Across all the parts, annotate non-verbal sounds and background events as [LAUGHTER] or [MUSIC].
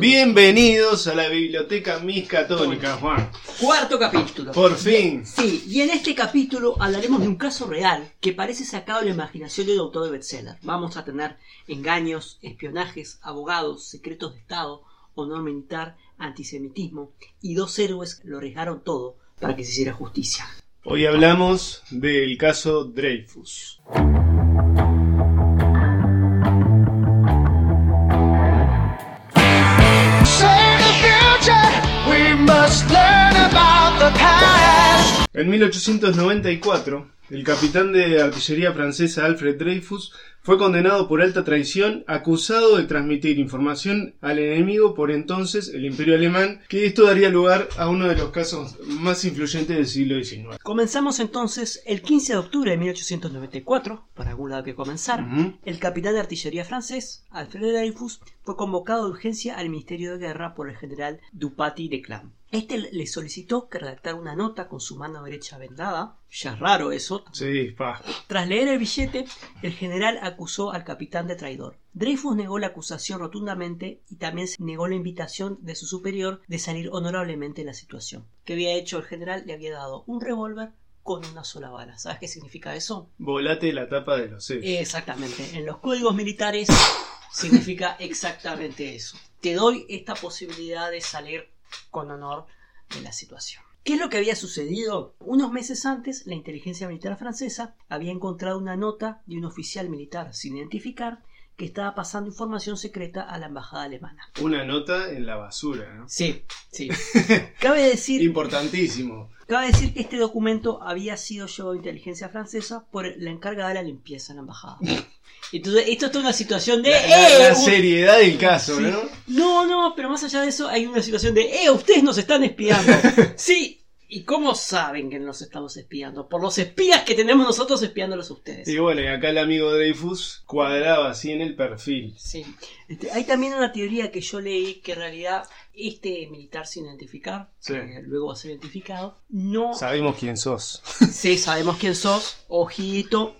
Bienvenidos a la biblioteca Miss Católica, Juan. Cuarto capítulo. Por fin. Sí, y en este capítulo hablaremos de un caso real que parece sacado de la imaginación del autor de bestseller. Vamos a tener engaños, espionajes, abogados, secretos de Estado, honor militar, antisemitismo y dos héroes lo arriesgaron todo para que se hiciera justicia. Hoy hablamos del caso Dreyfus. En 1894, el capitán de artillería francesa Alfred Dreyfus fue condenado por alta traición, acusado de transmitir información al enemigo por entonces el Imperio Alemán, que esto daría lugar a uno de los casos más influyentes del siglo XIX. Comenzamos entonces el 15 de octubre de 1894, para algún lado que comenzar. El capitán de artillería francés, Alfred Dreyfus, fue convocado de urgencia al Ministerio de Guerra por el general Dupati de Clam. Este le solicitó que redactara una nota con su mano derecha vendada. Ya es raro eso. Sí, pa. Tras leer el billete, el general acusó al capitán de traidor. Dreyfus negó la acusación rotundamente y también negó la invitación de su superior de salir honorablemente de la situación. ¿Qué había hecho el general? Le había dado un revólver con una sola bala. ¿Sabes qué significa eso? Volate la tapa de los sellos. Exactamente. En los códigos militares significa exactamente eso. Te doy esta posibilidad de salir con honor de la situación. ¿Qué es lo que había sucedido? Unos meses antes, la inteligencia militar francesa había encontrado una nota de un oficial militar sin identificar que estaba pasando información secreta a la embajada alemana. Una nota en la basura, ¿no? Sí, sí. [LAUGHS] Cabe decir. Importantísimo. Cabe decir que este documento había sido llevado a inteligencia francesa por la encargada de la limpieza en la embajada. [LAUGHS] Entonces, esto es toda una situación de. La, ¡Eh! seriedad del caso, ¿no? No, no, pero más allá de eso, hay una situación de. ¡Eh! Ustedes nos están espiando. [LAUGHS] sí. ¿Y cómo saben que nos estamos espiando? Por los espías que tenemos nosotros espiándolos a ustedes. Y bueno, y acá el amigo Dreyfus cuadraba así en el perfil. Sí. Este, hay también una teoría que yo leí que en realidad este militar sin identificar, que luego va a ser identificado, no... Sabemos quién sos. Sí, sabemos quién sos, ojito.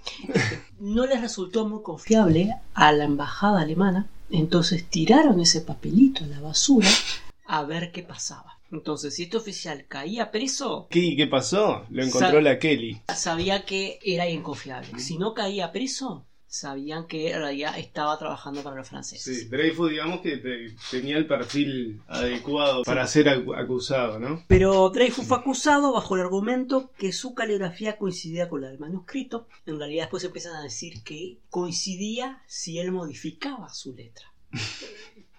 No les resultó muy confiable a la embajada alemana, entonces tiraron ese papelito a la basura a ver qué pasaba. Entonces, si este oficial caía preso... ¿Qué, qué pasó? Lo encontró la Kelly. Sabía que era inconfiable. Si no caía preso, sabían que en realidad estaba trabajando para los franceses. Sí, Dreyfus digamos que tenía el perfil adecuado para ser acusado, ¿no? Pero Dreyfus fue acusado bajo el argumento que su caligrafía coincidía con la del manuscrito. En realidad después empiezan a decir que coincidía si él modificaba su letra.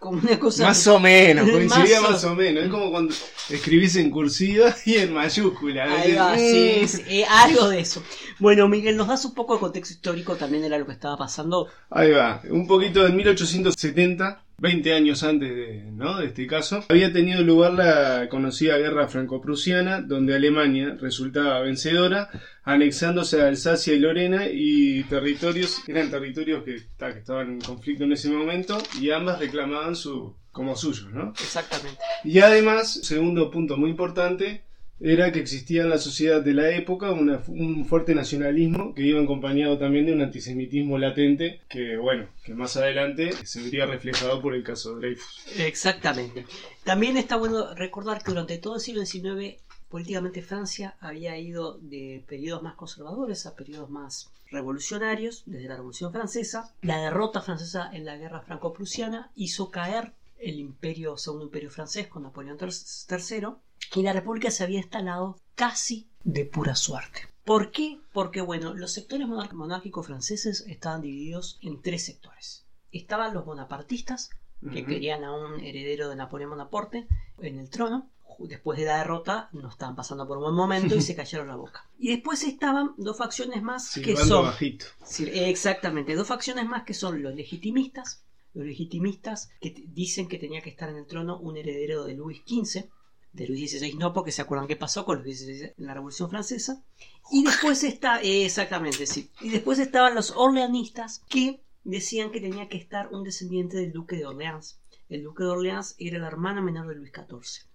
Como una cosa. Más o menos, [LAUGHS] coincidía más, o... menos. Es como cuando escribís en cursiva [LAUGHS] y en mayúscula. Ahí va, sí, mm". eh, algo de eso. Bueno, Miguel, ¿nos das un poco de contexto histórico también de lo que estaba pasando? Ahí va, un poquito en 1870 20 años antes de, ¿no? de este caso, había tenido lugar la conocida guerra franco-prusiana, donde Alemania resultaba vencedora, anexándose a Alsacia y Lorena y territorios, eran territorios que, que estaban en conflicto en ese momento, y ambas reclamaban su, como suyos, ¿no? Exactamente. Y además, segundo punto muy importante, era que existía en la sociedad de la época un fuerte nacionalismo que iba acompañado también de un antisemitismo latente que, bueno, que más adelante se vería reflejado por el caso de Dreyfus. Exactamente. También está bueno recordar que durante todo el siglo XIX políticamente Francia había ido de periodos más conservadores a periodos más revolucionarios, desde la Revolución Francesa. La derrota francesa en la guerra franco-prusiana hizo caer el imperio, segundo imperio francés con Napoleón III que la República se había instalado casi de pura suerte. ¿Por qué? Porque, bueno, los sectores monárquicos franceses estaban divididos en tres sectores. Estaban los bonapartistas, que querían a un heredero de Napoleón Bonaparte en el trono. Después de la derrota, no estaban pasando por un buen momento y [LAUGHS] se cayeron la boca. Y después estaban dos facciones más que son. Bajito. exactamente, dos facciones más que son los legitimistas. Los legitimistas que dicen que tenía que estar en el trono un heredero de Luis XV de Luis XVI no, porque se acuerdan qué pasó con Luis XVI en la Revolución Francesa. Y después está, exactamente, sí. Y después estaban los orleanistas que decían que tenía que estar un descendiente del duque de Orleans. El duque de Orleans era la hermana menor de Luis XIV.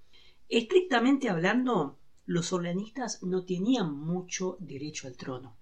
Estrictamente hablando, los orleanistas no tenían mucho derecho al trono,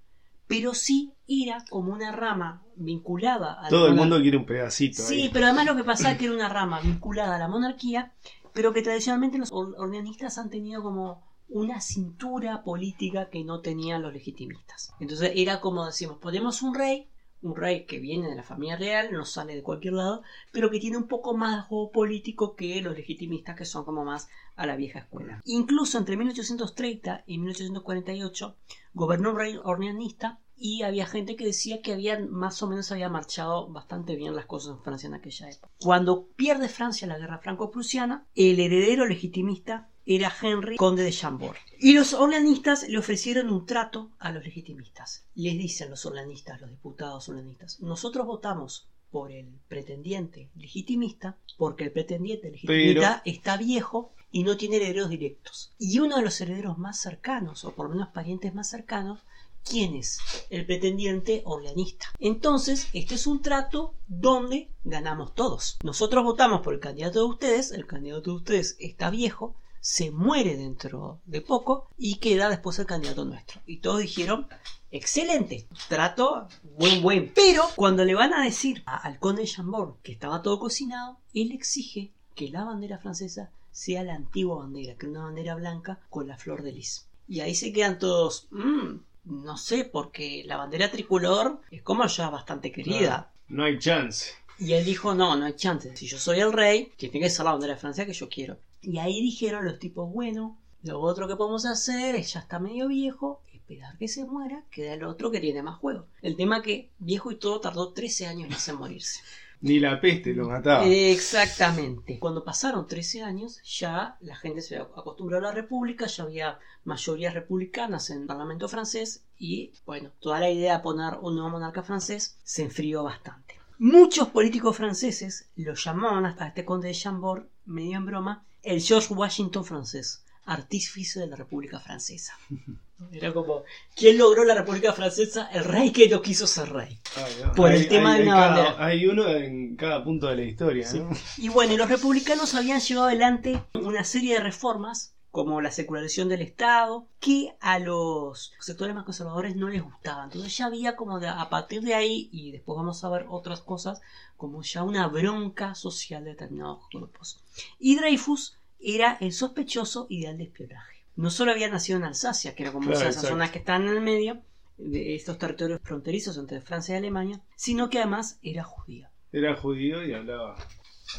pero sí era como una rama vinculada a Todo la el mundo quiere un pedacito Sí, ahí. pero además lo que pasaba es que era una rama vinculada a la monarquía, pero que tradicionalmente los or- ordenistas han tenido como una cintura política que no tenían los legitimistas. Entonces era como decimos, ponemos un rey, un rey que viene de la familia real, no sale de cualquier lado, pero que tiene un poco más de juego político que los legitimistas, que son como más a la vieja escuela. Incluso entre 1830 y 1848 gobernó un rey orleanista y había gente que decía que había más o menos había marchado bastante bien las cosas en Francia en aquella época. Cuando pierde Francia la guerra franco-prusiana, el heredero legitimista era Henry, conde de Chambord. Y los orleanistas le ofrecieron un trato a los legitimistas. Les dicen los orleanistas, los diputados orleanistas, nosotros votamos por el pretendiente legitimista porque el pretendiente legitimista está viejo y no tiene herederos directos. Y uno de los herederos más cercanos, o por lo menos parientes más cercanos, ¿quién es? El pretendiente orleanista. Entonces, este es un trato donde ganamos todos. Nosotros votamos por el candidato de ustedes, el candidato de ustedes está viejo, se muere dentro de poco y queda después el candidato nuestro. Y todos dijeron, excelente, trato buen buen. Pero cuando le van a decir al conde de Chambord que estaba todo cocinado, él exige que la bandera francesa sea la antigua bandera, que es una bandera blanca con la flor de lis. Y ahí se quedan todos, "Mm, no sé, porque la bandera tricolor es como ya bastante querida. No hay chance. Y él dijo, no, no hay chance. Si yo soy el rey, tiene que ser la bandera de Francia que yo quiero. Y ahí dijeron los tipos, bueno, lo otro que podemos hacer es, ya está medio viejo, esperar que se muera, queda el otro que tiene más juego. El tema que viejo y todo tardó 13 años en morirse. [LAUGHS] Ni la peste lo mataba. Exactamente. Cuando pasaron 13 años, ya la gente se acostumbró a la república, ya había mayorías republicanas en el parlamento francés y, bueno, toda la idea de poner un nuevo monarca francés se enfrió bastante. Muchos políticos franceses lo llamaban a este conde de Chambord, medio en broma, el George Washington francés, artífice de la República Francesa. [LAUGHS] Era como, ¿quién logró la República Francesa? El rey que no quiso ser rey. No. por el tema de una cada- bandera. Hay uno en cada punto de la historia, Sí. ¿no? Y bueno, y los republicanos habían llevado adelante una serie de reformas, como la secularización del Estado, que a los sectores más conservadores no les gustaban. Entonces ya había como de- a partir de ahí, y después vamos a ver otras cosas, como ya una bronca social de determinados grupos. Y Dreyfus era el sospechoso ideal de espionaje. No solo había nacido en Alsacia, que era como Claro, esas exacto. zonas que están en el medio de estos territorios fronterizos entre Francia y Alemania, sino que además era judío. Era judío y hablaba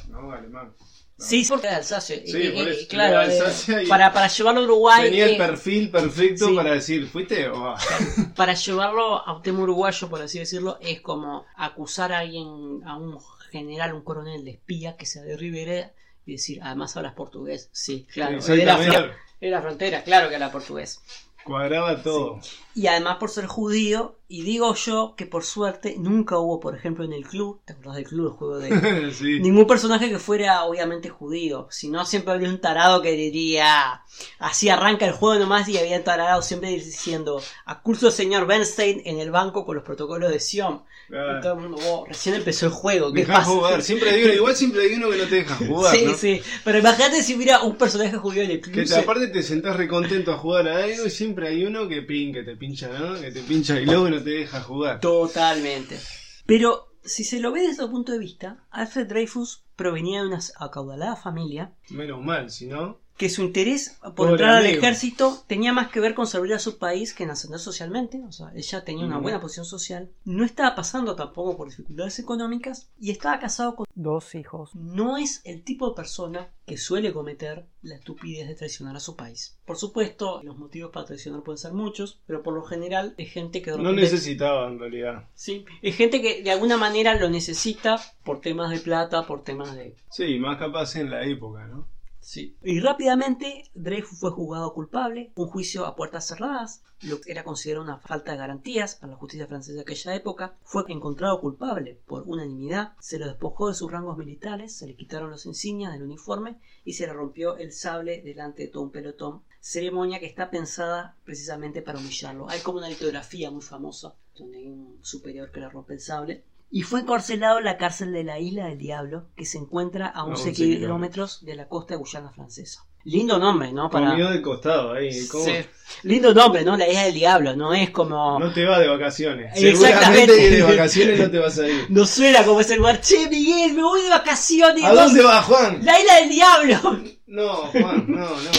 no, alemán. No. Sí, porque era Alsacia. Sí, Eh, por eso, claro, Alsacia y- para, para llevarlo a Uruguay, Tenía el eh, perfil perfecto sí. para decir, ¿fuiste o va? [LAUGHS] para llevarlo a un tema uruguayo, por así decirlo, es como acusar a alguien, a un general, un coronel de espía que sea de Rivera y decir, además hablas portugués. Sí, claro. Era, fron- era frontera, claro que habla portugués. Cuadraba todo. Y además por ser judío, y digo yo que por suerte nunca hubo, por ejemplo, en el club, ¿te acordás del club, el juego de, [LAUGHS] sí. Ningún personaje que fuera obviamente judío. Si no, siempre habría un tarado que diría. Así arranca el juego nomás y había tarado siempre diciendo. Acuso al señor Bernstein en el banco con los protocolos de Sion. Claro. Y todo el mundo, "Oh, recién empezó el juego. ¿Qué pasa? jugar. Siempre hay uno, [LAUGHS] igual siempre hay uno que no te deja jugar. sí, ¿no? sí. Pero imagínate si hubiera un personaje judío en el club. Que te- aparte te sentás recontento a jugar a algo y siempre hay uno que pin, que te pincha, ¿no? Que te pincha y luego no te deja jugar. Totalmente. Pero si se lo ve desde otro punto de vista, Alfred Dreyfus provenía de una acaudalada familia Menos mal, si no. Que su interés por entrar al ejército tenía más que ver con servir a su país que en ascender socialmente, o sea, ella tenía una Ujú. buena posición social, no estaba pasando tampoco por dificultades económicas y estaba casado con dos hijos. No es el tipo de persona que suele cometer la estupidez de traicionar a su país. Por supuesto, los motivos para traicionar pueden ser muchos, pero por lo general es gente que No necesitaba en realidad. Sí, es gente que de alguna manera lo necesita por temas de plata, por temas de Sí, más capaz en la época, ¿no? Y rápidamente Dreyfus fue juzgado culpable, un juicio a puertas cerradas, lo que era considerado una falta de garantías para la justicia francesa de aquella época, fue encontrado culpable por unanimidad, se lo despojó de sus rangos militares, se le quitaron los insignias del uniforme y se le rompió el sable delante de todo un pelotón, ceremonia que está pensada precisamente para humillarlo. Hay como una litografía muy famosa donde hay un superior que le rompe el sable y fue encarcelado en la cárcel de la Isla del Diablo, que se encuentra a 11 kilómetros de la costa de Guyana francesa. Lindo nombre, ¿no? Para... De costado ahí. ¿cómo? Lindo nombre, ¿no? La isla del diablo, no es como... No te va de vacaciones. Seguramente que de vacaciones no te vas a ir. [LAUGHS] No suena como ese lugar. Che, Miguel, me voy de vacaciones. ¿A dónde vas, Juan? La isla del diablo. No, Juan, no, no.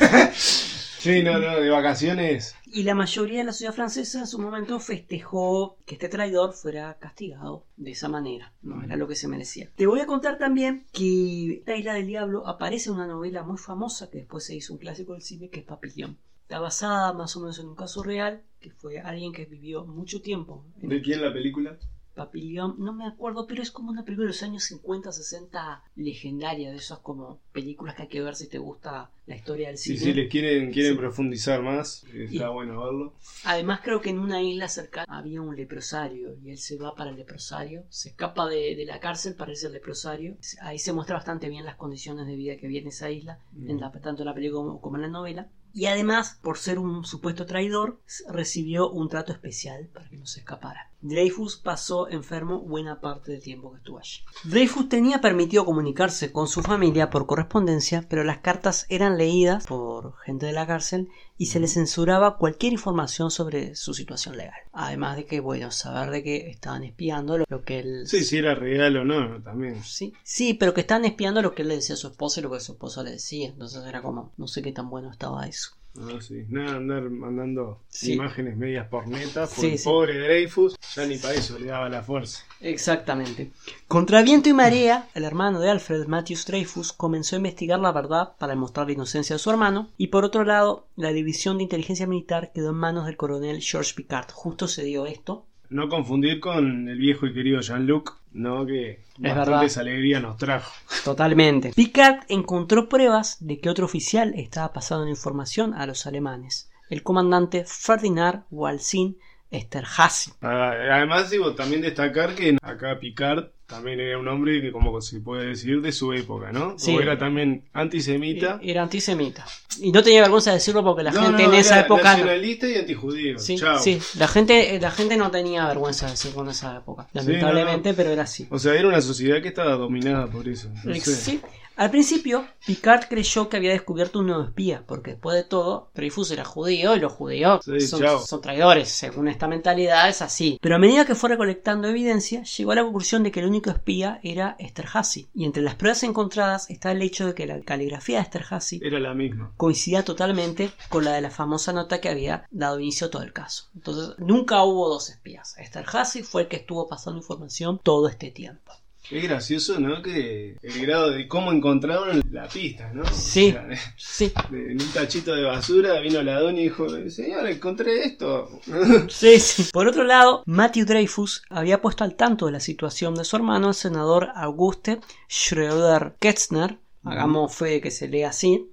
[LAUGHS] sí, no, no, de vacaciones y la mayoría de la sociedad francesa en su momento festejó que este traidor fuera castigado de esa manera. No era lo que se merecía. Te voy a contar también que la isla del diablo aparece en una novela muy famosa que después se hizo un clásico del cine que es Papillon. Está basada más o menos en un caso real que fue alguien que vivió mucho tiempo. ¿De quién la película? Papillon, no me acuerdo, pero es como una película de los años 50, 60 legendaria, de esas como películas que hay que ver si te gusta la historia del cine. Si les quieren, quieren profundizar más, está bueno verlo. Además creo que en una isla cercana había un leprosario y él se va para el leprosario, se escapa de, la cárcel para irse al leprosario. Ahí se muestra bastante bien las condiciones de vida que había en esa isla, en la, tanto en la película como en la novela. Y además, por ser un supuesto traidor, recibió un trato especial para que no se escapara. Dreyfus pasó enfermo buena parte del tiempo que estuvo allí. Dreyfus tenía permitido comunicarse con su familia por correspondencia, pero las cartas eran leídas por gente de la cárcel y se le censuraba cualquier información sobre su situación legal. Además de que, bueno, saber de que estaban espiando lo, que él... Sí, si era real o no, también. Sí, sí, pero que estaban espiando lo que él le decía a su esposa y lo que su esposa le decía. Entonces era como, no sé qué tan bueno estaba eso. Ah, sí. Nada, andar mandando imágenes medias por neta. Por el pobre Dreyfus, ya ni para eso le daba la fuerza. Exactamente. Contra viento y marea, el hermano de Alfred, Matthews Dreyfus, comenzó a investigar la verdad para demostrar la inocencia de su hermano. Y por otro lado, la división de inteligencia militar quedó en manos del coronel George Picard. Justo se dio esto no confundir con el viejo y querido Jean-Luc, ¿no? Que bastantes alegría nos trajo. Totalmente. Picard encontró pruebas de que otro oficial estaba pasando información a los alemanes. El comandante Ferdinand Walsin Esterhazy. Ah, además, digo, también destacar que acá Picard también era un hombre que, como se puede decir, de su época, ¿no? Sí. O era también antisemita. E-, era antisemita. Y no tenía vergüenza de decirlo porque la gente en esa época. Nacionalista y antijudío. Sí, sí. La gente, la gente no tenía vergüenza de decirlo en esa época. Lamentablemente, pero era así. O sea, era una sociedad que estaba dominada por eso. Sí. Al principio, Picard creyó que había descubierto un nuevo espía, porque después de todo, Dreyfus era judío y los judíos son, traidores. Según esta mentalidad es así. Pero a medida que fue recolectando evidencia, llegó a la conclusión de que el único espía era Esterhazy. Y entre las pruebas encontradas está el hecho de que la caligrafía de Esterhazy era la misma. Coincidía totalmente con la de la famosa nota que había dado inicio a todo el caso. Entonces, nunca hubo dos espías. Esterhazy fue el que estuvo pasando información todo este tiempo. Es gracioso, ¿no? Que el grado de cómo encontraron la pista, ¿no? Sí. sí. en un tachito de basura vino la dona y dijo, señor, encontré esto. sí, sí. Por otro lado, Matthew Dreyfus había puesto al tanto de la situación de su hermano, el senador Auguste Schröder Ketzner, hagamos fe de que se lee así,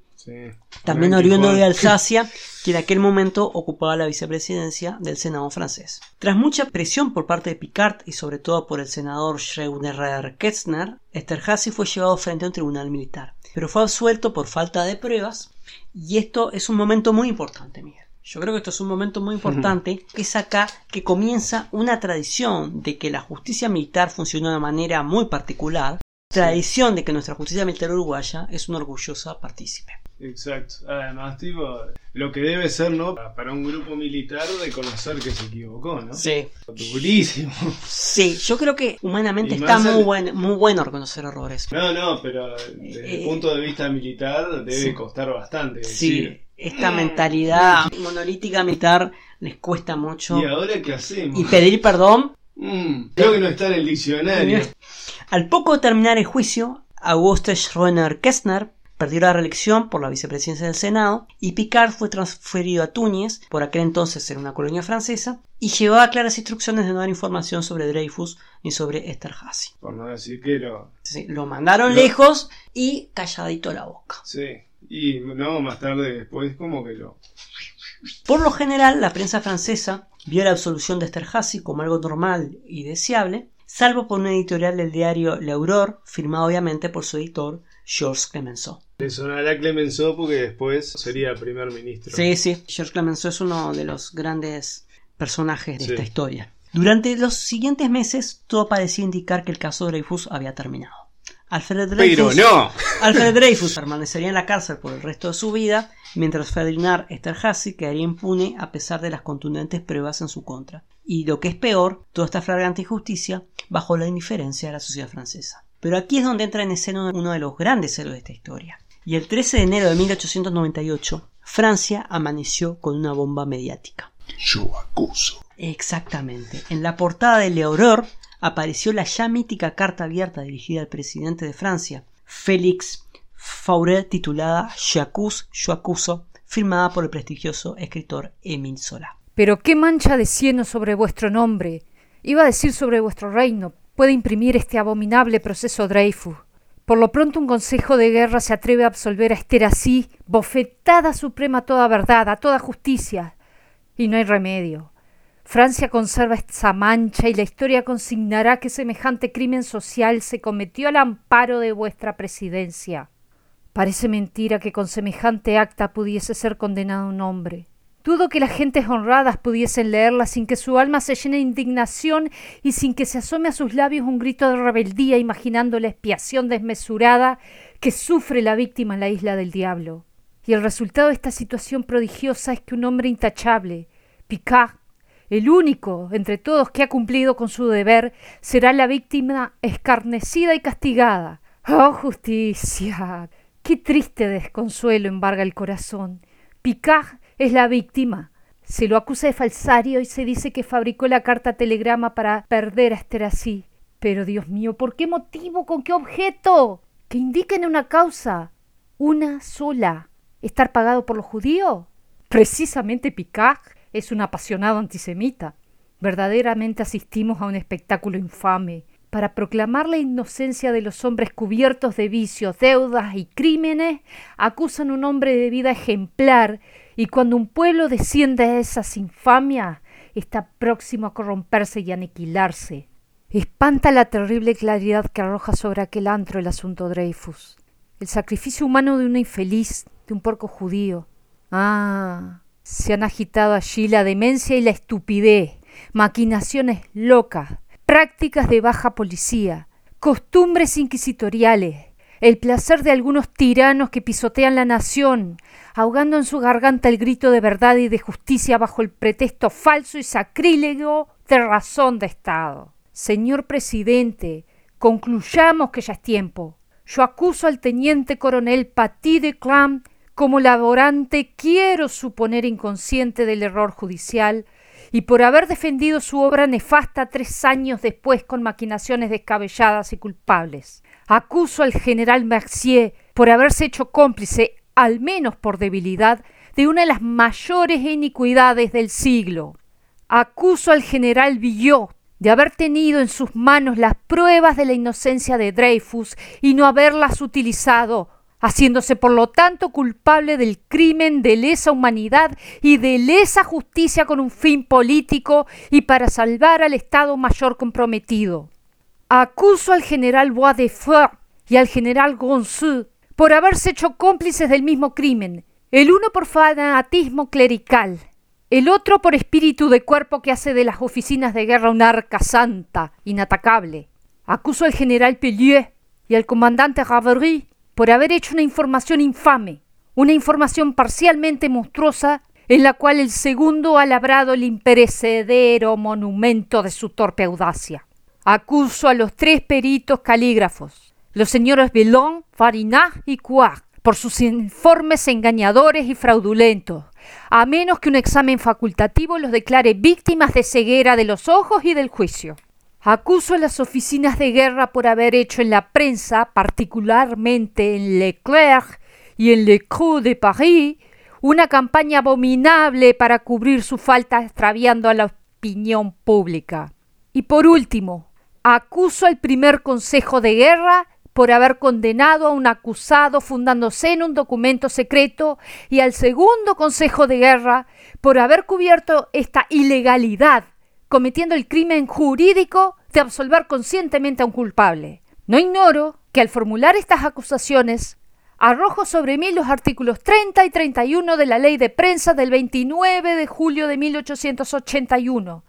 también oriundo de [LAUGHS] Alsacia, que en aquel momento ocupaba la vicepresidencia del Senado francés. Tras mucha presión por parte de Picard y sobre todo por el senador Schreuder Ketzner, Esterhazy fue llevado frente a un tribunal militar, pero fue absuelto por falta de pruebas y esto es un momento muy importante, Miguel. Yo creo que esto es un momento muy [LAUGHS] importante, que es acá que comienza una tradición de que la justicia militar funciona de manera muy particular, tradición de que nuestra justicia militar uruguaya es una orgullosa partícipe. Exacto. Además, tipo, lo que debe ser, ¿no? Para un grupo militar reconocer que se equivocó, ¿no? Sí. Durísimo. Sí, yo creo que humanamente está muy, buen, muy bueno reconocer errores. No, no, pero desde el eh, punto de vista militar debe costar bastante. Sí, esta mentalidad monolítica militar les cuesta mucho. ¿Y ahora qué hacemos? Y pedir perdón. Mm, creo que no está en el diccionario. [LAUGHS] Al poco de terminar el juicio, Auguste Schroener Kessner perdió la reelección por la vicepresidencia del Senado y Picard fue transferido a Túñez, por aquel entonces era una colonia francesa, y llevaba claras instrucciones de no dar información sobre Dreyfus ni sobre Esterhazy. Por no decir que lo... Sí, lo mandaron lejos y calladito la boca. Sí, y no, más tarde después como que lo... Por lo general, la prensa francesa vio la absolución de Esterhazy como algo normal y deseable, salvo por una editorial del diario L'Aurore, firmada obviamente por su editor Georges Clemenceau. Le sonará Clemenceau porque después sería primer ministro. Sí, sí. Georges Clemenceau es uno de los grandes personajes de esta historia. Durante los siguientes meses, todo parecía indicar que el caso Dreyfus había terminado. Alfred Dreyfus, Pero no. [LAUGHS] Alfred Dreyfus permanecería en la cárcel por el resto de su vida, mientras Ferdinand Esterhazy quedaría impune a pesar de las contundentes pruebas en su contra. Y lo que es peor, toda esta flagrante injusticia bajo la indiferencia de la sociedad francesa. Pero aquí es donde entra en escena uno de los grandes héroes de esta historia. Y el 13 de enero de 1898, Francia amaneció con una bomba mediática. Yo acuso. Exactamente. En la portada de L'Aurore apareció la ya mítica carta abierta dirigida al presidente de Francia, Félix Faure, titulada J'accuse, yo acuso, firmada por el prestigioso escritor Émile Zola. Pero qué mancha de cieno sobre vuestro nombre, iba a decir sobre vuestro reino, puede imprimir este abominable proceso Dreyfus. Por lo pronto un consejo de guerra se atreve a absolver a Esterasí, bofetada suprema a toda verdad, a toda justicia. Y no hay remedio. Francia conserva esta mancha y la historia consignará que semejante crimen social se cometió al amparo de vuestra presidencia. Parece mentira que con semejante acta pudiese ser condenado un hombre. Dudo que las gentes honradas pudiesen leerla sin que su alma se llene de indignación y sin que se asome a sus labios un grito de rebeldía imaginando la expiación desmesurada que sufre la víctima en la isla del diablo. Y el resultado de esta situación prodigiosa es que un hombre intachable, Picard, el único entre todos que ha cumplido con su deber, será la víctima escarnecida y castigada. ¡Oh, justicia! Qué triste desconsuelo embarga el corazón. Picard es la víctima. Se lo acusa de falsario y se dice que fabricó la carta telegrama para perder a Esterasí. Pero Dios mío, ¿por qué motivo? ¿Con qué objeto? Que indiquen una causa. Una sola. ¿Estar pagado por los judíos? Precisamente Picard es un apasionado antisemita. Verdaderamente asistimos a un espectáculo infame para proclamar la inocencia de los hombres cubiertos de vicios, deudas y crímenes, acusan a un hombre de vida ejemplar, y cuando un pueblo desciende a esas infamias, está próximo a corromperse y aniquilarse. Espanta la terrible claridad que arroja sobre aquel antro el asunto Dreyfus. El sacrificio humano de una infeliz, de un porco judío. Ah, se han agitado allí la demencia y la estupidez, maquinaciones locas, prácticas de baja policía, costumbres inquisitoriales, el placer de algunos tiranos que pisotean la nación, ahogando en su garganta el grito de verdad y de justicia bajo el pretexto falso y sacrílego de razón de Estado. Señor presidente, concluyamos que ya es tiempo. Yo acuso al teniente coronel Paty de Clam como laborante, quiero suponer inconsciente del error judicial, y por haber defendido su obra nefasta tres años después con maquinaciones descabelladas y culpables. Acuso al general Mercier por haberse hecho cómplice, al menos por debilidad, de una de las mayores iniquidades del siglo. Acuso al general Villot de haber tenido en sus manos las pruebas de la inocencia de Dreyfus y no haberlas utilizado haciéndose por lo tanto culpable del crimen de lesa humanidad y de lesa justicia con un fin político y para salvar al Estado Mayor comprometido. Acuso al general Bois de Feur y al general Gonzeux por haberse hecho cómplices del mismo crimen, el uno por fanatismo clerical, el otro por espíritu de cuerpo que hace de las oficinas de guerra una arca santa, inatacable. Acuso al general Pellieu y al comandante Ravery por haber hecho una información infame, una información parcialmente monstruosa en la cual el segundo ha labrado el imperecedero monumento de su torpe audacia. Acuso a los tres peritos calígrafos, los señores Bellon, Farinat y Couard, por sus informes engañadores y fraudulentos, a menos que un examen facultativo los declare víctimas de ceguera de los ojos y del juicio. Acuso a las oficinas de guerra por haber hecho en la prensa, particularmente en Leclerc y en Le Creux de Paris, una campaña abominable para cubrir su falta extraviando a la opinión pública. Y por último, acuso al primer Consejo de Guerra por haber condenado a un acusado fundándose en un documento secreto y al segundo Consejo de Guerra por haber cubierto esta ilegalidad cometiendo el crimen jurídico de absolver conscientemente a un culpable. No ignoro que al formular estas acusaciones arrojo sobre mí los artículos 30 y 31 de la ley de prensa del 29 de julio de 1881,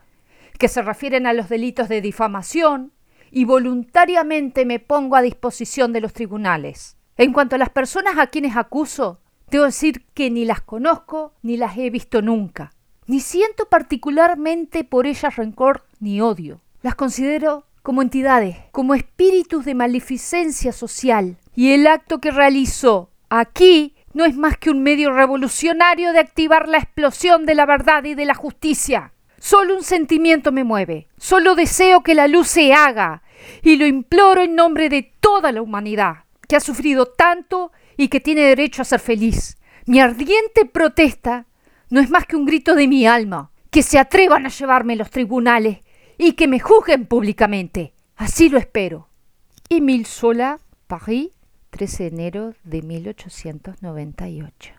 que se refieren a los delitos de difamación, y voluntariamente me pongo a disposición de los tribunales. En cuanto a las personas a quienes acuso, debo decir que ni las conozco ni las he visto nunca, ni siento particularmente por ellas rencor ni odio. Las considero como entidades, como espíritus de maleficencia social, y el acto que realizo aquí no es más que un medio revolucionario de activar la explosión de la verdad y de la justicia. Solo un sentimiento me mueve, solo deseo que la luz se haga, y lo imploro en nombre de toda la humanidad, que ha sufrido tanto y que tiene derecho a ser feliz. Mi ardiente protesta no es más que un grito de mi alma, que se atrevan a llevarme a los tribunales y que me juzguen públicamente. Así lo espero. Emile Sola, París, 13 de enero de 1898.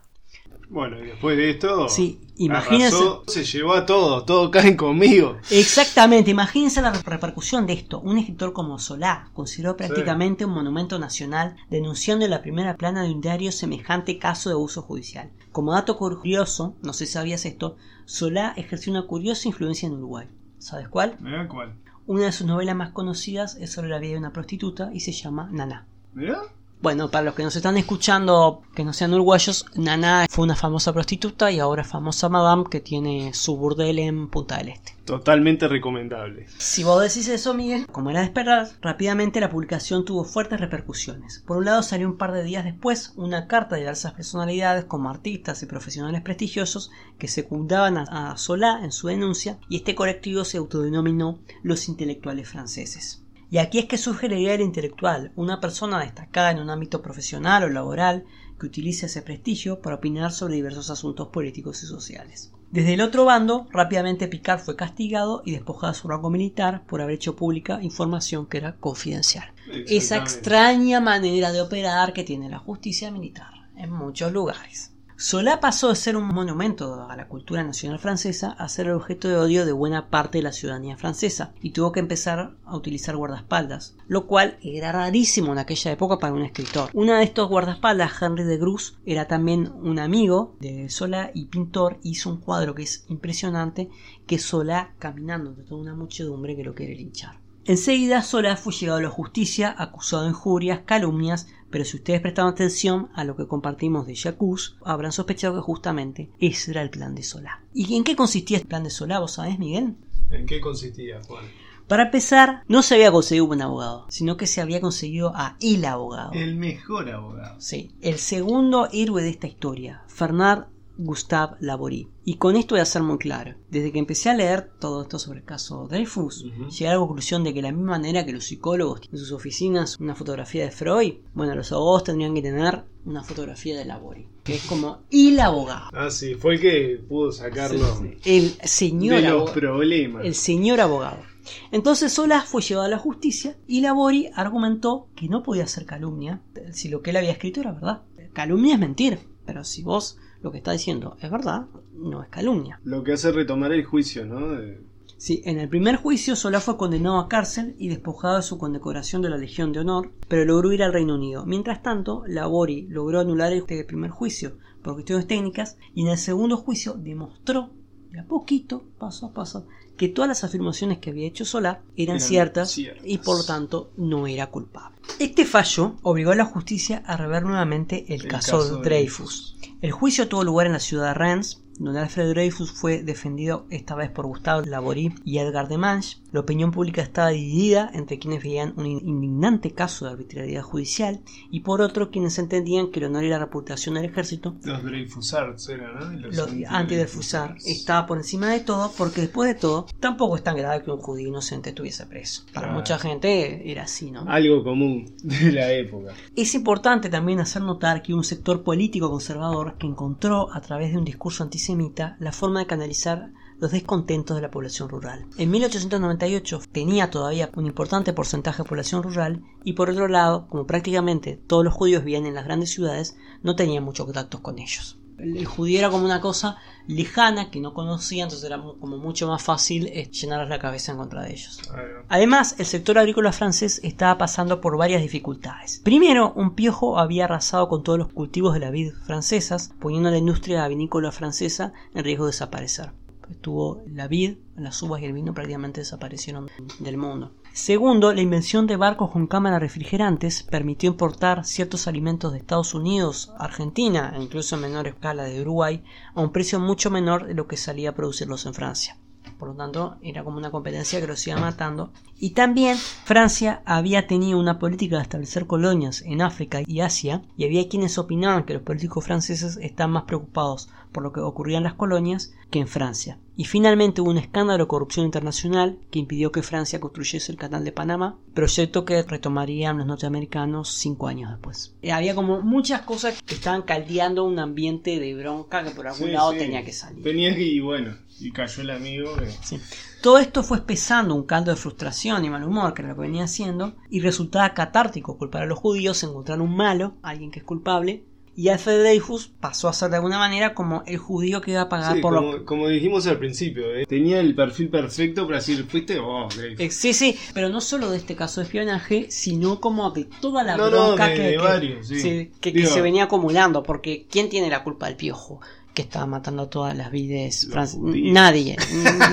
Bueno, y después de esto, Sí, imagínense- arrasó, se llevó a todos, todos caen conmigo. Exactamente, imagínense la repercusión de esto. Un escritor como Solá consideró prácticamente un monumento nacional denunciando en la primera plana de un diario semejante caso de abuso judicial. Como dato curioso, no sé si sabías esto, Solá ejerció una curiosa influencia en Uruguay. ¿Sabes cuál? Mirá cuál. Una de sus novelas más conocidas es sobre la vida de una prostituta y se llama Naná. Mirá. Bueno, para los que nos están escuchando que no sean uruguayos, Naná fue una famosa prostituta y ahora famosa madame que tiene su burdel en Punta del Este. Totalmente recomendable. Si vos decís eso, Miguel, como era de esperar, rápidamente la publicación tuvo fuertes repercusiones. Por un lado salió un par de días después una carta de diversas personalidades como artistas y profesionales prestigiosos que secundaban a Solá en su denuncia y este colectivo se autodenominó los intelectuales franceses. Y aquí es que surge la idea del intelectual, una persona destacada en un ámbito profesional o laboral que utilice ese prestigio para opinar sobre diversos asuntos políticos y sociales. Desde el otro bando, rápidamente Picard fue castigado y despojado de su rango militar por haber hecho pública información que era confidencial. Esa extraña manera de operar que tiene la justicia militar en muchos lugares. Solá pasó de ser un monumento a la cultura nacional francesa a ser el objeto de odio de buena parte de la ciudadanía francesa y tuvo que empezar a utilizar guardaespaldas, lo cual era rarísimo en aquella época para un escritor. Uno de estos guardaespaldas, Henry de Grus, era también un amigo de Solá y pintor, hizo un cuadro que es impresionante, que Solá caminando entre toda una muchedumbre que lo quiere linchar. Enseguida Solá fue llevado a la justicia, acusado de injurias, calumnias, pero si ustedes prestaron atención a lo que compartimos de Jacuz, habrán sospechado que justamente ese era el plan de Solá. ¿Y en qué consistía el plan de Solá, vos sabés, Miguel? ¿En qué consistía, Juan? Para empezar, no se había conseguido un buen abogado, sino que se había conseguido a el abogado. El mejor abogado. Sí, el segundo héroe de esta historia, Fernand Gustave Laborie. Y con esto voy a ser muy claro. Desde que empecé a leer todo esto sobre el caso Dreyfus, llegué a la conclusión de que la misma manera que los psicólogos tienen en sus oficinas una fotografía de Freud, bueno, los abogados tendrían que tener una fotografía de Laborie, que es como el abogado. Ah, sí, fue el que pudo sacarlo El señor de los abogado. problemas. El señor abogado. Entonces Solá fue llevado a la justicia y Labori argumentó que no podía ser calumnia si lo que él había escrito era verdad. Calumnia es mentir, pero si vos lo que está diciendo es verdad, no es calumnia. Lo que hace retomar el juicio, ¿no? De- Sí, en el primer juicio Solá fue condenado a cárcel y despojado de su condecoración de la Legión de Honor, pero logró ir al Reino Unido. Mientras tanto, Labori logró anular el este primer juicio por cuestiones técnicas y en el segundo juicio demostró de a poquito, paso a paso, que todas las afirmaciones que había hecho Solá eran, Eran ciertas, ciertas. y por lo tanto no era culpable. Este fallo obligó a la justicia a rever nuevamente el, El caso, caso de Dreyfus. El juicio tuvo lugar en la ciudad de Rennes, donde Alfred Dreyfus fue defendido esta vez por Gustave Laborie y Edgar Demange. La opinión pública estaba dividida entre quienes veían un indignante caso de arbitrariedad judicial y por otro quienes entendían que el honor y la reputación del ejército Los Dreyfusards eran, ¿no? Los los anti-Dreyfusar estaba por encima de todo porque después de todo tampoco es tan grave que un judío inocente estuviese preso. Para Claro. mucha gente era así, ¿no? Algo común de la época. Es importante también hacer notar que un sector político conservador que encontró a través de un discurso antisemita la forma de canalizar los descontentos de la población rural. En 1898 tenía todavía un importante porcentaje de población rural y por otro lado, como prácticamente todos los judíos vivían en las grandes ciudades, no tenía muchos contactos con ellos. El, judío era como una cosa lejana que no conocía, entonces era como mucho más fácil eh, llenarles la cabeza en contra de ellos. Bueno, Además, el sector agrícola francés estaba pasando por varias dificultades. Primero, un piojo había arrasado con todos los cultivos de la vid francesas, poniendo a la industria vinícola francesa en riesgo de desaparecer. Estuvo la vid, las uvas y el vino prácticamente desaparecieron del mundo. Segundo, la invención de barcos con cámaras refrigerantes permitió importar ciertos alimentos de Estados Unidos, Argentina e incluso en menor escala de Uruguay a un precio mucho menor de lo que salía a producirlos en Francia. Por lo tanto, era como una competencia que los iba matando. Y también Francia había tenido una política de establecer colonias en África y Asia, y había quienes opinaban que los políticos franceses están más preocupados por lo que ocurría en las colonias que en Francia. Y finalmente hubo un escándalo de corrupción internacional que impidió que Francia construyese el canal de Panamá, proyecto que retomarían los norteamericanos cinco años después. Y había como muchas cosas que estaban caldeando un ambiente de bronca que por algún Sí, lado sí. tenía que salir. Tenía que, y bueno, y cayó el amigo. que- Sí. Todo esto fue espesando un caldo de frustración y mal humor, que era lo que venía haciendo, y resultaba catártico culpar a los judíos, encontrar un malo, alguien que es culpable, y Alfred Dreyfus pasó a ser de alguna manera como el judío que iba a pagar Sí, por como, lo como dijimos al principio, ¿eh? tenía el perfil perfecto para decir, fuiste vos, Dreyfus. Eh, Sí, sí, pero no solo de este caso de espionaje, sino como de toda la No, no, bronca de- que, de que- varios, sí. sí, que- que Digo- se venía acumulando, porque ¿quién tiene la culpa del piojo? Que estaba matando a todas las vides francesas. Nadie,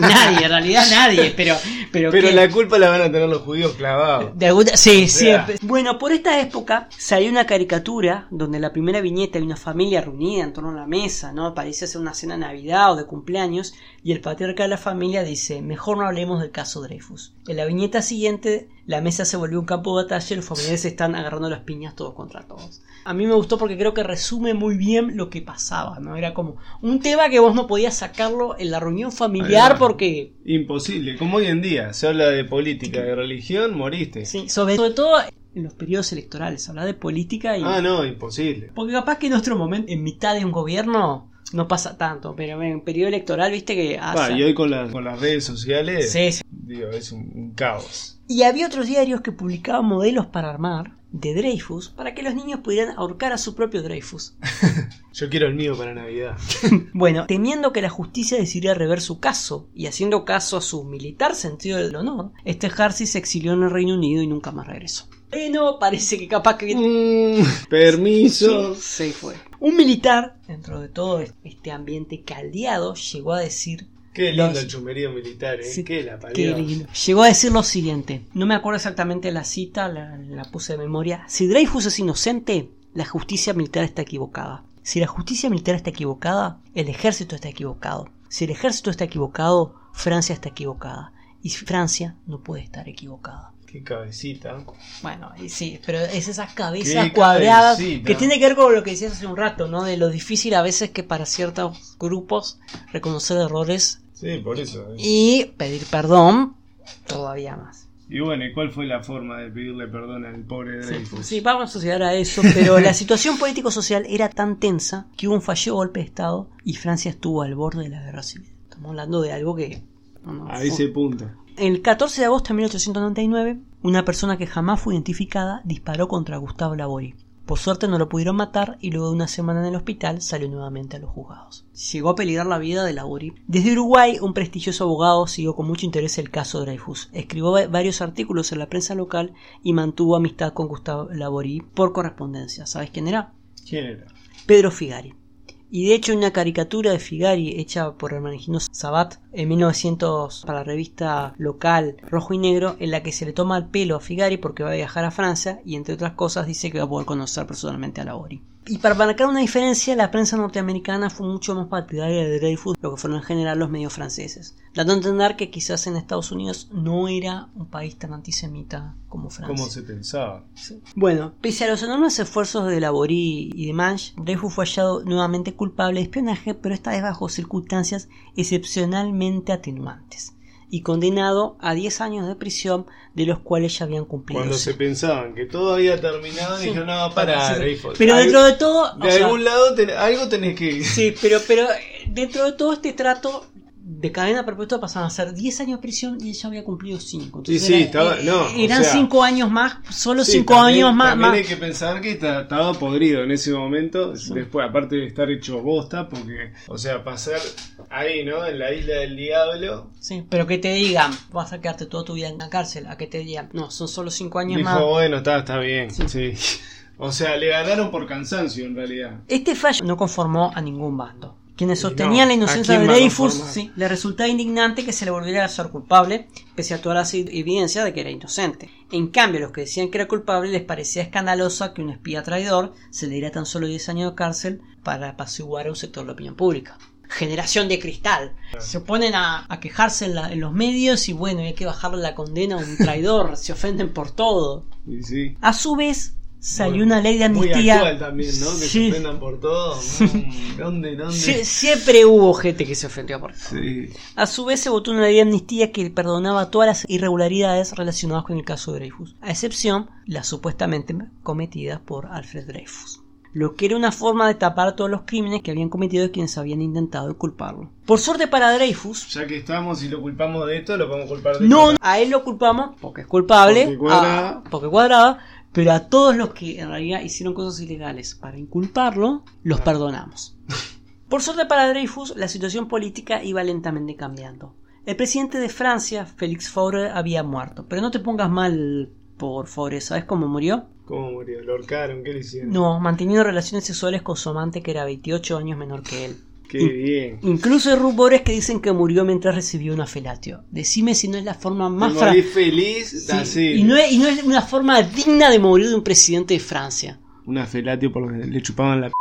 nadie, en realidad nadie, pero... Pero, Pero la culpa la van a tener los judíos clavados. De alguna- sí, sea. siempre. Bueno, por esta época salió una caricatura donde la primera viñeta hay una familia reunida en torno a la mesa, ¿no? Parece ser una cena de Navidad o de cumpleaños, y el patriarca de la familia dice, mejor no hablemos del caso Dreyfus. En la viñeta siguiente, la mesa se volvió un campo de batalla y los familiares se están agarrando las piñas todos contra todos. A mí me gustó porque creo que resume muy bien lo que pasaba, ¿no? Era como un tema que vos no podías sacarlo en la reunión familiar porque Imposible. Como hoy en día se habla de política, de religión, moriste. Sí, sobre, sobre todo en los periodos electorales, hablar de política y... Ah, no, imposible. Porque capaz que en otro momento, en mitad de un gobierno, no pasa tanto, pero en periodo electoral, viste que... Hace- y hoy con, la- con las redes sociales, Sí, sí. digo, es un, un caos. Y había otros diarios que publicaban modelos para armar de Dreyfus para que los niños pudieran ahorcar a su propio Dreyfus. [LAUGHS] Yo quiero el mío para Navidad. [LAUGHS] Bueno, temiendo que la justicia decidiera rever su caso y haciendo caso a su militar sentido del honor, este Harcy se exilió en el Reino Unido y nunca más regresó. Bueno, parece que capaz que Mm, permiso. [LAUGHS] Se fue. Un militar, dentro de todo este ambiente caldeado, llegó a decir. Qué lindo Los- el chumerío militar, ¿eh? Sí, Qué la Qué parió. lindo. Llegó a decir lo siguiente. No me acuerdo exactamente la cita, la, la puse de memoria. Si Dreyfus es inocente, la justicia militar está equivocada. Si la justicia militar está equivocada, el ejército está equivocado. Si el ejército está equivocado, Francia está equivocada. Y Francia no puede estar equivocada. Qué cabecita. Bueno, y sí, pero es esas cabezas Qué cuadradas cabecita. que tiene que ver con lo que decías hace un rato, ¿no? De lo difícil a veces que para ciertos grupos reconocer errores Sí, por eso. ¿eh? y pedir perdón todavía más. Y bueno, ¿y cuál fue la forma de pedirle perdón al pobre Dreyfus? Sí, vamos a llegar a eso, pero la situación político-social era tan tensa que hubo un fallido golpe de Estado y Francia estuvo al borde de la guerra civil. Estamos hablando de algo que... no, no, A ese punto. El 14 de agosto de 1899, una persona que jamás fue identificada disparó contra Gustavo Laborie. Por suerte no lo pudieron matar y luego de una semana en el hospital salió nuevamente a los juzgados. Llegó a peligrar la vida de Laborie. Desde Uruguay, un prestigioso abogado siguió con mucho interés el caso Dreyfus. Escribió va- varios artículos en la prensa local y mantuvo amistad con Gustavo Laborie por correspondencia. ¿Sabes quién era? ¿Quién era? Pedro Figari. Y de hecho una caricatura de Figari hecha por Hermenegildo Sabat en 1900 para la revista local Rojo y Negro en la que se le toma el pelo a Figari porque va a viajar a Francia y entre otras cosas dice que va a poder conocer personalmente a Labori. Y para marcar una diferencia, la prensa norteamericana fue mucho más partidaria de Dreyfus, lo que fueron en general los medios franceses, dando a entender que quizás en Estados Unidos no era un país tan antisemita como Francia. ¿Cómo se pensaba? Bueno, pese a los enormes esfuerzos de Laborie y de Manche, Dreyfus fue hallado nuevamente culpable de espionaje, pero esta vez bajo circunstancias excepcionalmente atenuantes, y condenado a 10 años de prisión, de los cuales ya habían cumplido. Cuando se pensaban que todo había terminado, Sí. dijeron, no, para, Sí. Pero dentro de todo, De o sea, algún lado, ten- algo tenés que... sí, pero, pero eh, dentro de todo este trato de cadena perpetua pasaban a ser 10 años de prisión y él ya había cumplido 5. Sí, sí, estaba- no, o eran sea, 5 años más, solo Sí, 5 también- años más. También más- hay que pensar que estaba podrido en ese momento. Después, aparte de estar hecho bosta, porque, o sea, pasar ahí, ¿no? En la isla del diablo. Sí, pero que te digan, vas a quedarte toda tu vida en la cárcel, a que te digan, no, son solo cinco años Dijo, más. bueno, está, está bien. Sí. Sí. [LAUGHS] O sea, le ganaron por cansancio en realidad. Este fallo no conformó a ningún bando. Quienes sostenían no, la ¿a inocencia de Dreyfus sí, le resultaba indignante que se le volviera a ser culpable, pese a todas las evidencias de que era inocente. En cambio, a los que decían que era culpable les parecía escandalosa que un espía traidor se le diera tan solo 10 años de cárcel para apaciguar a un sector de la opinión pública. Generación de cristal. Se ponen a, a quejarse en, la- en los medios y bueno, hay que bajarle la condena a un traidor. [LAUGHS] se ofenden por todo. Sí. A su vez, salió Bueno, una ley de Muy amnistía. actual también, ¿no? Que Sí. se ofendan por todo. ¿Dónde, dónde? Sie- siempre hubo gente que se ofendió por Sí. A su vez se votó una ley de amnistía que perdonaba todas las irregularidades relacionadas con el caso de Dreyfus, a excepción las supuestamente cometidas por Alfred Dreyfus. Lo que era una forma de tapar todos los crímenes que habían cometido quienes habían intentado culparlo. Por suerte para Dreyfus, Ya que estamos y lo culpamos de esto, lo podemos culpar de no a él lo culpamos porque es culpable, Porque cuadraba. a- porque cuadraba, pero a todos los que en realidad hicieron cosas ilegales para inculparlo, los perdonamos. Por suerte para Dreyfus, la situación política iba lentamente cambiando. El presidente de Francia, Félix Faure, había muerto. Pero no te pongas mal por Faure, ¿sabes cómo murió? ¿Cómo murió? ¿Lo ahorcaron? ¿Qué le hicieron? No, manteniendo relaciones sexuales con su amante que era 28 años menor que él. Qué bien. Incluso hay rumores que dicen que murió mientras recibió una felatio. Decime si no es la forma más fra- feliz, Sí, y, no es, y no es una forma digna de morir de un presidente de Francia. Una felatio por lo que le chupaban la p.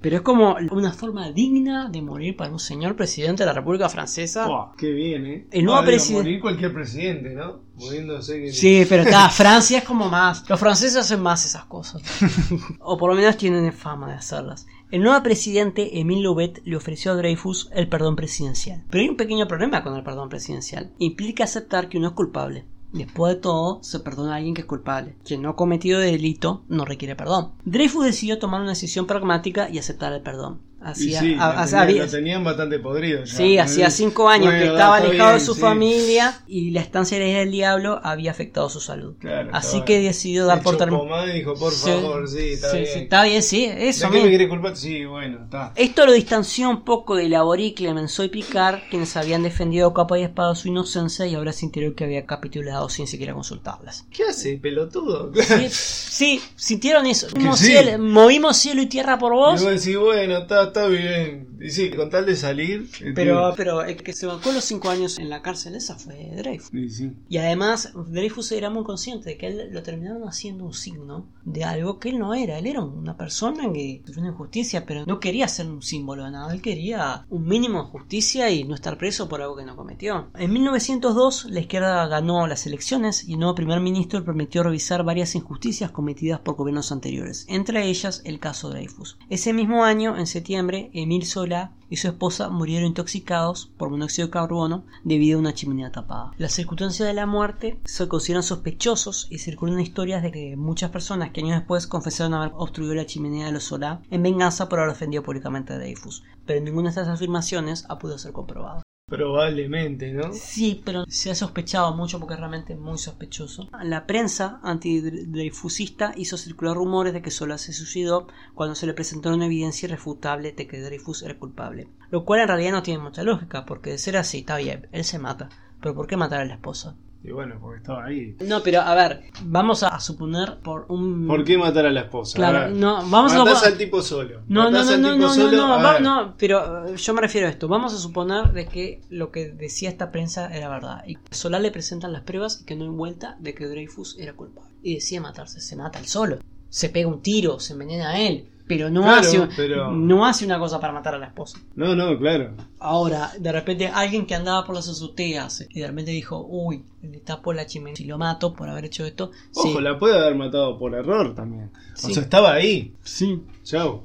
Pero es como una forma digna de morir para un señor presidente de la República Francesa. Buah, qué bien, ¿eh? El nuevo presidente- Morir cualquier presidente, ¿no? Muriéndose que. Sí, pero está, [LAUGHS] Francia es como más. Los franceses hacen más esas cosas. [LAUGHS] o por lo menos tienen fama de hacerlas. El nuevo presidente, Émile Loubet, le ofreció a Dreyfus el perdón presidencial. Pero hay un pequeño problema con el perdón presidencial. Implica aceptar que uno es culpable. Después de todo, se perdona a alguien que es culpable. Quien no ha cometido delito no requiere perdón. Dreyfus decidió tomar una decisión pragmática y aceptar el perdón. Y Hacía, sí, a- lo, tenían, lo tenían bastante podrido ya. Sí, hacía cinco años que estaba alejado de su sí. familia y la estancia en del diablo había afectado su salud. Claro, Así que decidió dar por terminado. y dijo, por favor, sí, está bien. está bien, sí, eso ¿De qué me culpar? Sí, bueno, está. Esto lo distanció un poco de Laborie, Clemenceau y Picard, quienes habían defendido capa y espada su inocencia y ahora sintieron que había capitulado sin siquiera consultarlas. ¿Qué hace, pelotudo? Sí, sintieron eso. Movimos, cielo, movimos cielo y tierra por Y vos. vos decís, bueno, está, está bien. Y sí, con tal de salir. eh, Pero, pero el que se bancó los cinco años en la cárcel esa fue Dreyfus. Y sí. Y además, Dreyfus era muy consciente de que él lo terminaron haciendo un signo de algo que él no era. Él era una persona que sufrió una injusticia, pero no quería ser un símbolo de nada. Él quería un mínimo de justicia y no estar preso por algo que no cometió. En 1902, la izquierda ganó las elecciones y el nuevo primer ministro permitió revisar varias injusticias cometidas por gobiernos anteriores, entre ellas el caso Dreyfus. Ese mismo año, en septiembre, Emile Solá y su esposa murieron intoxicados por monóxido de carbono debido a una chimenea tapada. Las circunstancias de la muerte se consideran sospechosos y circulan historias de que muchas personas que años después confesaron haber obstruido la chimenea de los Solá en venganza por haber ofendido públicamente a Dreyfus, pero ninguna de estas afirmaciones ha podido ser comprobada. Probablemente, ¿no? Sí, pero se ha sospechado mucho porque es realmente muy sospechoso. La prensa antidreyfusista hizo circular rumores de que Solá se suicidó cuando se le presentó una evidencia irrefutable de que Dreyfus era culpable. Lo cual en realidad no tiene mucha lógica, porque de ser así, está bien, él se mata. Pero ¿por qué matar a la esposa? Y bueno, porque estaba ahí. No, pero a ver, vamos a, a suponer por un... ¿Por qué matar a la esposa? Claro, A ver, no, vamos a Matás suponer- al tipo solo. No, no, Matás no, al no, no, no, solo, no, a va- no, pero eh, yo me refiero a esto. Vamos a suponer de que lo que decía esta prensa era verdad. Y Solá le presentan las pruebas y que no hay vuelta de que Dreyfus era culpable. Y decide matarse, se mata él solo. Se pega un tiro, se envenena a él. Pero no, Claro, hace, pero- no hace una cosa para matar a la esposa. No, no, claro. Ahora, de repente, alguien que andaba por las azoteas y de repente dijo, uy, le tapo la chimenea y lo mato por haber hecho esto. Ojo, sí. la puede haber matado por error también. Sí. O sea, estaba ahí. Sí. Chau.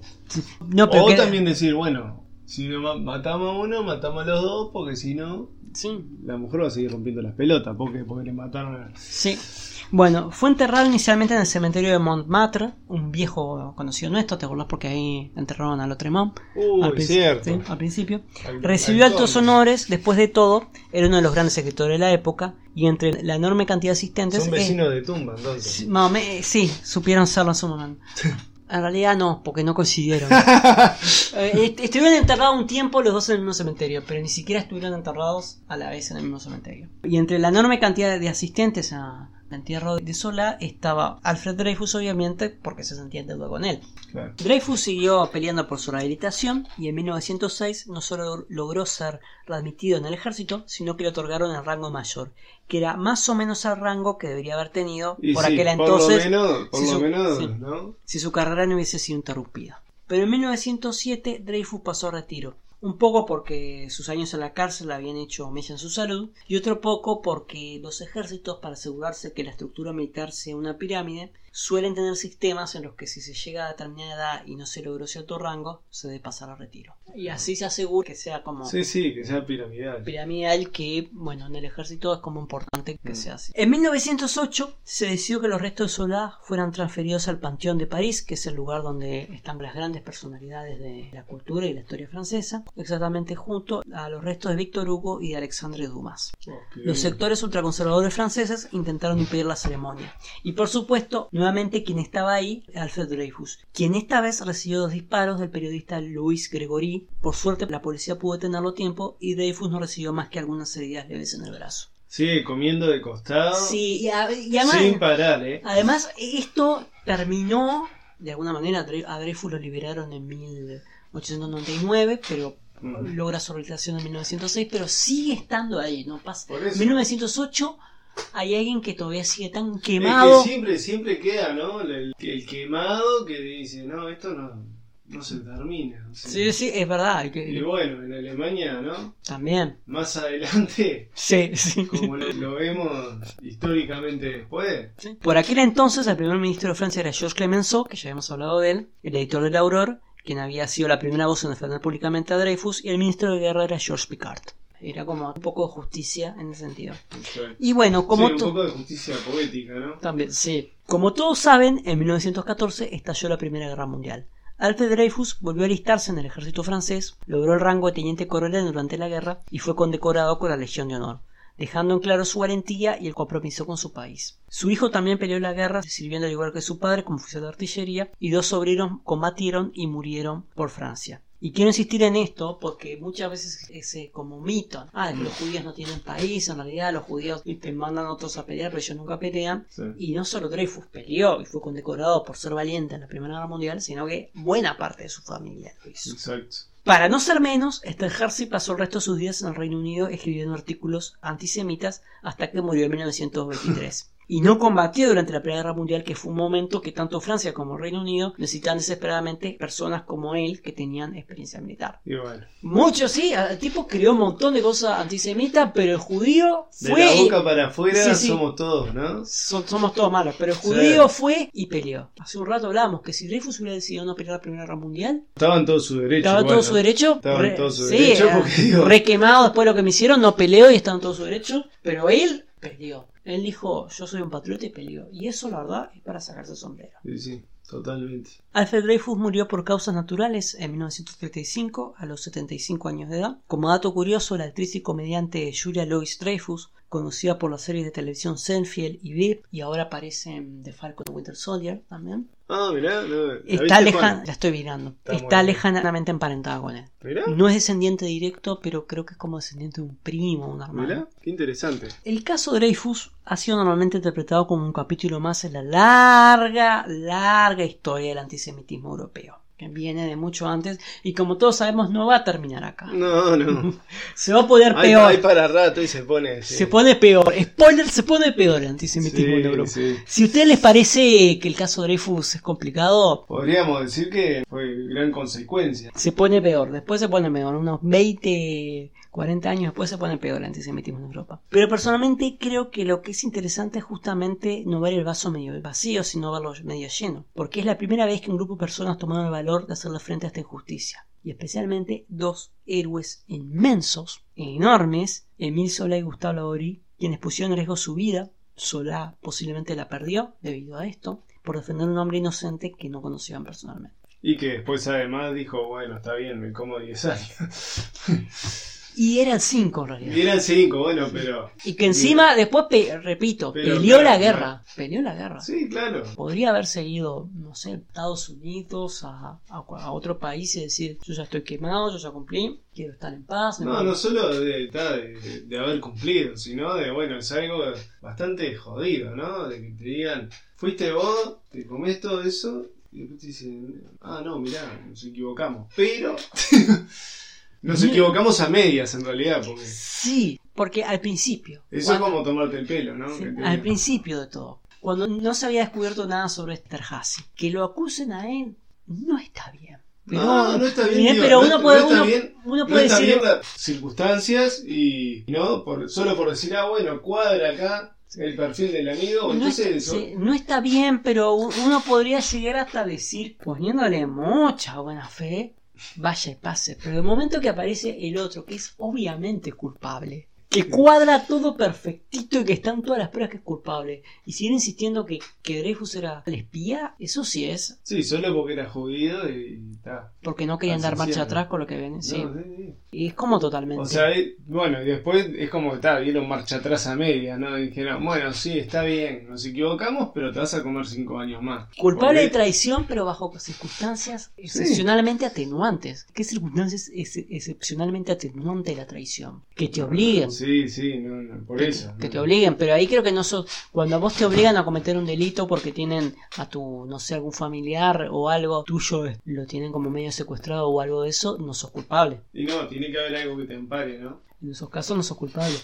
No, pero o que- también decir, bueno, si no ma- matamos a uno, matamos a los dos, porque si no, Sí. la mujer va a seguir rompiendo las pelotas. porque Porque le mataron a... Sí. Bueno, fue enterrado inicialmente en el cementerio de Montmartre, un viejo conocido nuestro, ¿te acordás? Porque ahí enterraron a Lotremont. Uy, al, cierto. sí, al principio. Al- Recibió al altos honores, después de todo, era uno de los grandes escritores de la época, y entre la enorme cantidad de asistentes... Son eh, vecinos de tumba, entonces. sí, más o me- sí, supieron serlo en su momento. [LAUGHS] En realidad no, porque no coincidieron. [LAUGHS] Eh, est- estuvieron enterrados un tiempo los dos en el mismo cementerio, pero ni siquiera estuvieron enterrados a la vez en el mismo cementerio. Y entre la enorme cantidad de asistentes a, entierro de Solá estaba Alfred Dreyfus, obviamente, porque se sentía en deuda con él. Claro. Dreyfus siguió peleando por su rehabilitación y en 1906 no solo logró ser readmitido en el ejército, sino que le otorgaron el rango mayor, que era más o menos el rango que debería haber tenido Y por sí, aquel por entonces lo menos, por si lo su- menos, sí. ¿no? si su carrera no hubiese sido interrumpida. Pero en 1907 Dreyfus pasó a retiro, un poco porque sus años en la cárcel habían hecho mella en su salud y otro poco porque los ejércitos, para asegurarse que la estructura militar sea una pirámide, suelen tener sistemas en los que si se llega a determinada edad y no se logró cierto rango, se debe pasar a retiro. Y así se asegura que sea como Sí, sí, que sea piramidal. piramidal que, bueno, en el ejército es como importante que Mm. sea así. En 1908 se decidió que los restos de Solá fueran transferidos al Panteón de París, que es el lugar donde están las grandes personalidades de la cultura y la historia francesa, exactamente junto a los restos de Víctor Hugo y de Alexandre Dumas. Los sectores ultraconservadores franceses intentaron impedir la ceremonia. Y por supuesto, nuevamente quien estaba ahí, Alfred Dreyfus, quien esta vez recibió dos disparos del periodista Louis Gregory. Por suerte, la policía pudo detenerlo a tiempo y Dreyfus no recibió más que algunas heridas leves en el brazo. Sigue comiendo de costado. Sí, y, a- y además, Sin parar, ¿eh? además esto terminó, de alguna manera, a Dreyfus lo liberaron en 1899, pero logra su rehabilitación en 1906, pero sigue estando ahí, no pasa. Por eso. En 1908 hay alguien que todavía sigue tan quemado. que siempre, siempre queda, ¿no? El, el quemado que dice, no, esto no, no se termina. o sea. Sí, sí, es verdad. que- Y bueno, en Alemania, ¿no? También. Más adelante, Sí, sí. como lo, lo vemos históricamente después, Sí. Por aquel entonces, el primer ministro de Francia era Georges Clemenceau, que ya habíamos hablado de él, el editor del Aurore, quien había sido la primera voz en defender públicamente a Dreyfus, y el ministro de guerra era Georges Picard. Era como un poco de justicia en ese sentido. Y bueno, como sí, un to- poco de justicia poética, ¿no? También, sí. Como todos saben, en 1914 estalló la Primera Guerra Mundial. Alfred Dreyfus volvió a alistarse en el ejército francés, logró el rango de teniente coronel durante la guerra y fue condecorado con la Legión de Honor, dejando en claro su valentía y el compromiso con su país. Su hijo también peleó la guerra, sirviendo al igual que su padre como oficial de artillería, y dos sobrinos combatieron y murieron por Francia. Y quiero insistir en esto porque muchas veces ese como mito, ah, que los judíos no tienen país, en realidad los judíos te mandan a otros a pelear, pero ellos nunca pelean. Sí. Y no solo Dreyfus peleó y fue condecorado por ser valiente en la Primera Guerra Mundial, sino que buena parte de su familia lo hizo. Exacto. Para no ser menos, Esterhazy pasó el resto de sus días en el Reino Unido escribiendo artículos antisemitas hasta que murió en 1923. Y no combatió durante la Primera Guerra Mundial, que fue un momento que tanto Francia como Reino Unido necesitaban desesperadamente personas como él que tenían experiencia militar. Y bueno, Muchos sí, el tipo creó un montón de cosas antisemitas, pero el judío de fue... la boca para afuera Sí, sí. somos todos, ¿no? Somos todos malos, pero el Sí. judío fue y peleó. Hace un rato hablábamos que si Dreyfus hubiera decidido no pelear la Primera Guerra Mundial, Estaba en todo su derecho. estaba en igual, todo su derecho. Estaba en todo su sí, derecho, eh, porque digo- re quemado después de lo que me hicieron, no peleó y estaba en todo su derecho, pero él peleó. Él dijo, yo soy un patriota y peleó. Y eso, la verdad, es para sacarse el sombrero. Sí, sí, totalmente. Alfred Dreyfus murió por causas naturales en 1935 a los 75 años de edad. Como dato curioso, la actriz y comediante Julia Louis Dreyfus, conocida por las series de televisión Seinfeld y VIP, y ahora aparece en The Falcon Winter Soldier también, Ah, mirá, no, ¿la está lejana, la estoy mirando, Está lejanamente emparentada con él. Mirá, No es descendiente directo, pero creo que es como descendiente de un primo, un hermano. mirá, qué interesante. El caso Dreyfus ha sido normalmente interpretado como un capítulo más en la larga, larga historia del antisemitismo europeo, que viene de mucho antes y como todos sabemos no va a terminar acá. No, no. [LAUGHS] Se va a poner Hay, peor. hay para rato y se pone. sí. Se pone peor. Spoiler, se pone peor el antisemitismo Sí, en Europa. sí. Si a ustedes les parece que el caso Dreyfus es complicado, Podríamos decir que fue gran consecuencia. se pone peor. Después se pone peor. Unos 20, 40 años después se pone peor el antisemitismo en Europa. Pero personalmente creo que lo que es interesante es justamente no ver el vaso medio vacío, sino verlo medio lleno. Porque es la primera vez que un grupo de personas tomaron el valor de hacerle frente a esta injusticia. Y especialmente dos héroes inmensos, enormes, Emile Solá y Gustave Laborie, quienes pusieron en riesgo su vida. Solá posiblemente la perdió debido a esto, por defender a un hombre inocente que no conocían personalmente. Y que después además dijo, bueno, está bien, me como 10 años. [LAUGHS] Y eran cinco en realidad. Y eran cinco, bueno, pero. Y que encima, después, pe- repito, Pero, peleó claro, la guerra. Peleó la guerra. Sí, claro. Podría haber seguido, no sé, Estados Unidos a, a, a otro país y decir, yo ya estoy quemado, yo ya cumplí, quiero estar en paz. No, voy". no solo de, de, de haber cumplido, sino de, bueno, es algo bastante jodido, ¿no? De que te digan, fuiste vos, te comés todo eso, y después te dicen, ah, no, mirá, nos equivocamos. Pero [LAUGHS] nos equivocamos a medias en realidad, porque Sí, porque al principio. eso cuando- es como tomarte el pelo, ¿no? Sí, al principio de todo. Cuando no se había descubierto nada sobre Esterhazy. Que lo acusen a él no está bien. Pero, no, no está bien, digo, pero no uno está- puede, no uno, bien, uno no puede está decir... bien las circunstancias y no por, solo por decir, ah, bueno, cuadra acá el perfil del amigo, No, entonces está, eso- sí, no está bien, pero uno podría llegar hasta decir, poniéndole mucha buena fe, vaya y pase. Pero el momento que aparece el otro, que es obviamente culpable, que cuadra todo perfectito y que están todas las pruebas que es culpable, y siguen insistiendo que, que Dreyfus era el espía, eso sí es, Sí, solo porque era judío y está. porque no querían dar marcha atrás con lo que ven. Sí. No, sí, sí. Y es como totalmente. O sea, eh, bueno, y después es como que está, dieron marcha atrás a media, ¿no? Y dijeron, bueno, sí, está bien, nos equivocamos, pero te vas a comer cinco años más. Culpable de traición, pero bajo circunstancias excepcionalmente atenuantes. ¿Qué circunstancias es excepcionalmente atenuante la traición? Que te obliguen. Sí, sí, no, no, por que, eso. que te obliguen, pero ahí creo que no sos. Cuando a vos te obligan a cometer un delito porque tienen a tu, no sé, algún familiar o algo tuyo, eh, lo tienen como medio secuestrado o algo de eso, no sos culpable. Y no, tiene que haber algo que te ampare, ¿no? En esos casos no sos culpable.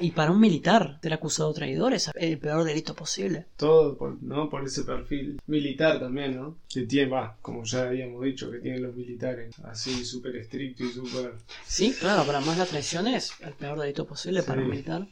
Y para un militar, ser acusado de traidor es el peor delito posible. Todo, por, ¿no? Por ese perfil militar también, ¿no? Que tiene, va, como ya habíamos dicho, que tienen los militares, así súper estricto y súper... Sí, claro, para más la traición es el peor delito posible para Sí. un militar.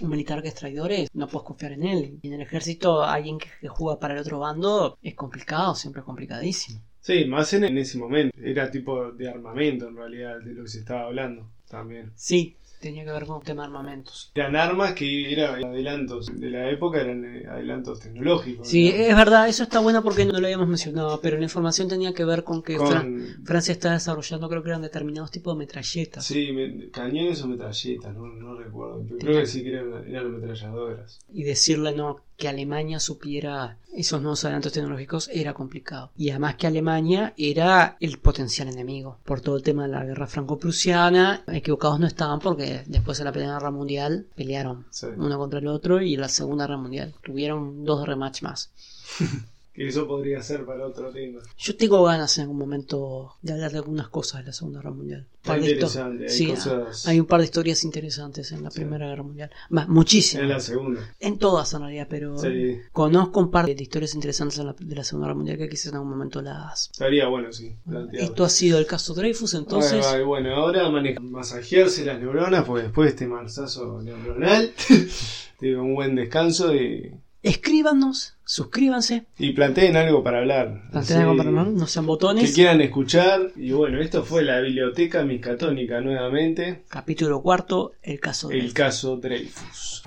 Un militar que es traidor es, no puedes confiar en él. Y en el ejército, alguien que, que juega para el otro bando es complicado, siempre es complicadísimo. Sí, más en, en ese momento. Era tipo de armamento en realidad de lo que se estaba hablando también. Sí, tenía que ver con tema de armamentos. Eran armas que eran adelantos de la época, eran eh, adelantos tecnológicos. Sí, es verdad, eso está bueno porque no lo habíamos mencionado, pero la información tenía que ver con que Con- Fran- Francia está desarrollando, creo que eran determinados tipos de metralletas. Sí, me- cañones o metralletas, no, no recuerdo. Pero creo que sí que eran, eran ametralladoras. Y decirle no que Alemania supiera esos nuevos adelantos tecnológicos era complicado. Y además que Alemania era el potencial enemigo. Por todo el tema de la guerra franco-prusiana, equivocados no estaban porque después de la Primera Guerra Mundial pelearon Sí. uno contra el otro y la Segunda Guerra Mundial tuvieron dos rematch más. [LAUGHS] Que eso podría ser para otro tema. Yo tengo ganas en algún momento de hablar de algunas cosas de la Segunda Guerra Mundial. Está interesante, hay Sí, cosas- hay un par de historias interesantes en la Sí. Primera Guerra Mundial. Más, muchísimas. En la segunda. En todas en realidad, pero Sí. conozco un par de historias interesantes en la- de la Segunda Guerra Mundial que quizás en algún momento las... Estaría bueno, sí. Esto ha sido el caso Dreyfus, entonces... Ay, ay, bueno, ahora maneja masajearse las neuronas, porque después de este marzazo neuronal, [LAUGHS] tengo un buen descanso y, Escríbanos, suscríbanse, y planteen algo para hablar. planteen Así algo para no, no sean botones. Que quieran escuchar. Y bueno, esto fue la biblioteca miscatónica nuevamente. Capítulo cuarto, el caso El Dreyfus. caso Dreyfus.